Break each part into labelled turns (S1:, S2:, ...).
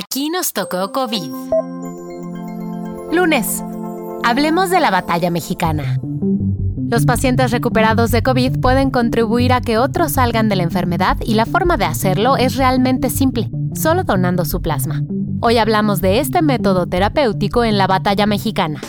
S1: Aquí nos tocó COVID. Lunes. Hablemos de la batalla mexicana. Los pacientes recuperados de COVID pueden contribuir a que otros salgan de la enfermedad y la forma de hacerlo es realmente simple, solo donando su plasma. Hoy hablamos de este método terapéutico en la batalla mexicana.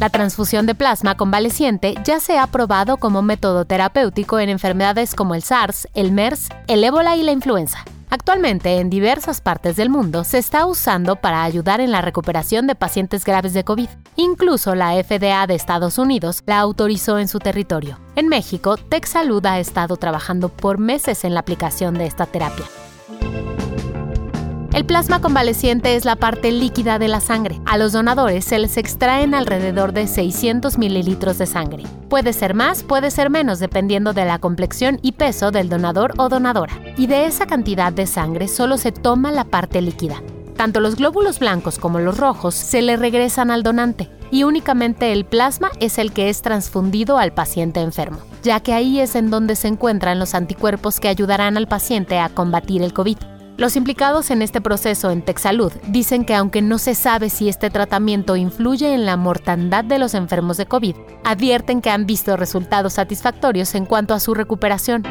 S1: La transfusión de plasma convaleciente ya se ha probado como método terapéutico en enfermedades como el SARS, el MERS, el ébola y la influenza. Actualmente, en diversas partes del mundo se está usando para ayudar en la recuperación de pacientes graves de COVID. Incluso la FDA de Estados Unidos la autorizó en su territorio. En México, TechSalud ha estado trabajando por meses en la aplicación de esta terapia. El plasma convaleciente es la parte líquida de la sangre. A los donadores se les extraen alrededor de 600 mililitros de sangre. Puede ser más, puede ser menos, dependiendo de la complexión y peso del donador o donadora. Y de esa cantidad de sangre solo se toma la parte líquida. Tanto los glóbulos blancos como los rojos se le regresan al donante y únicamente el plasma es el que es transfundido al paciente enfermo, ya que ahí es en donde se encuentran los anticuerpos que ayudarán al paciente a combatir el COVID. Los implicados en este proceso en Texalud dicen que aunque no se sabe si este tratamiento influye en la mortandad de los enfermos de COVID, advierten que han visto resultados satisfactorios en cuanto a su recuperación.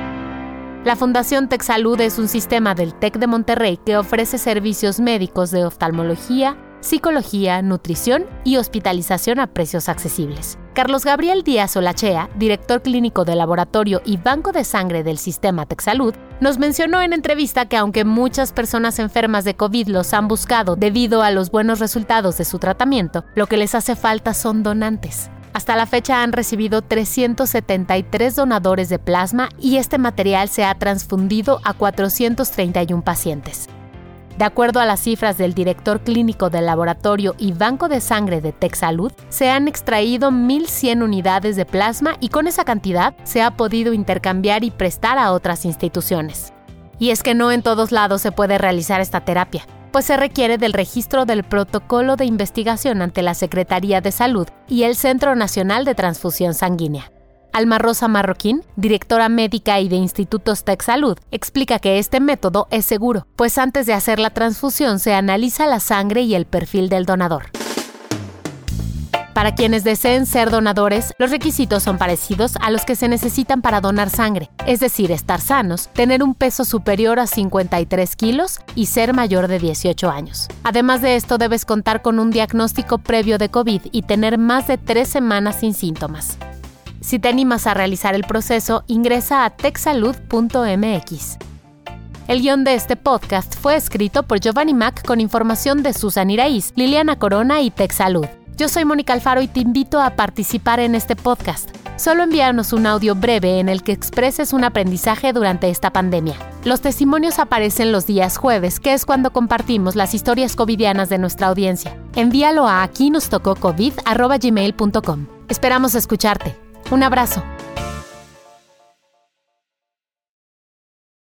S1: La Fundación Texalud es un sistema del TEC de Monterrey que ofrece servicios médicos de oftalmología, psicología, nutrición y hospitalización a precios accesibles. Carlos Gabriel Díaz Olachea, director clínico del laboratorio y banco de sangre del sistema TechSalud, nos mencionó en entrevista que aunque muchas personas enfermas de COVID los han buscado debido a los buenos resultados de su tratamiento, lo que les hace falta son donantes. Hasta la fecha han recibido 373 donadores de plasma y este material se ha transfundido a 431 pacientes. De acuerdo a las cifras del director clínico del laboratorio y banco de sangre de TechSalud, se han extraído 1.100 unidades de plasma y con esa cantidad se ha podido intercambiar y prestar a otras instituciones. Y es que no en todos lados se puede realizar esta terapia, pues se requiere del registro del protocolo de investigación ante la Secretaría de Salud y el Centro Nacional de Transfusión Sanguínea. Alma Rosa Marroquín, directora médica y de Institutos Tech Salud, explica que este método es seguro, pues antes de hacer la transfusión se analiza la sangre y el perfil del donador. Para quienes deseen ser donadores, los requisitos son parecidos a los que se necesitan para donar sangre, es decir, estar sanos, tener un peso superior a 53 kilos y ser mayor de 18 años. Además de esto, debes contar con un diagnóstico previo de COVID y tener más de tres semanas sin síntomas. Si te animas a realizar el proceso, ingresa a texalud.mx. El guion de este podcast fue escrito por Giovanni Mac con información de Susan Iraíz, Liliana Corona y Texalud. Yo soy Mónica Alfaro y te invito a participar en este podcast. Solo envíanos un audio breve en el que expreses un aprendizaje durante esta pandemia. Los testimonios aparecen los días jueves, que es cuando compartimos las historias covidianas de nuestra audiencia. Envíalo a aquí nos tocó covid Esperamos escucharte. Un abrazo.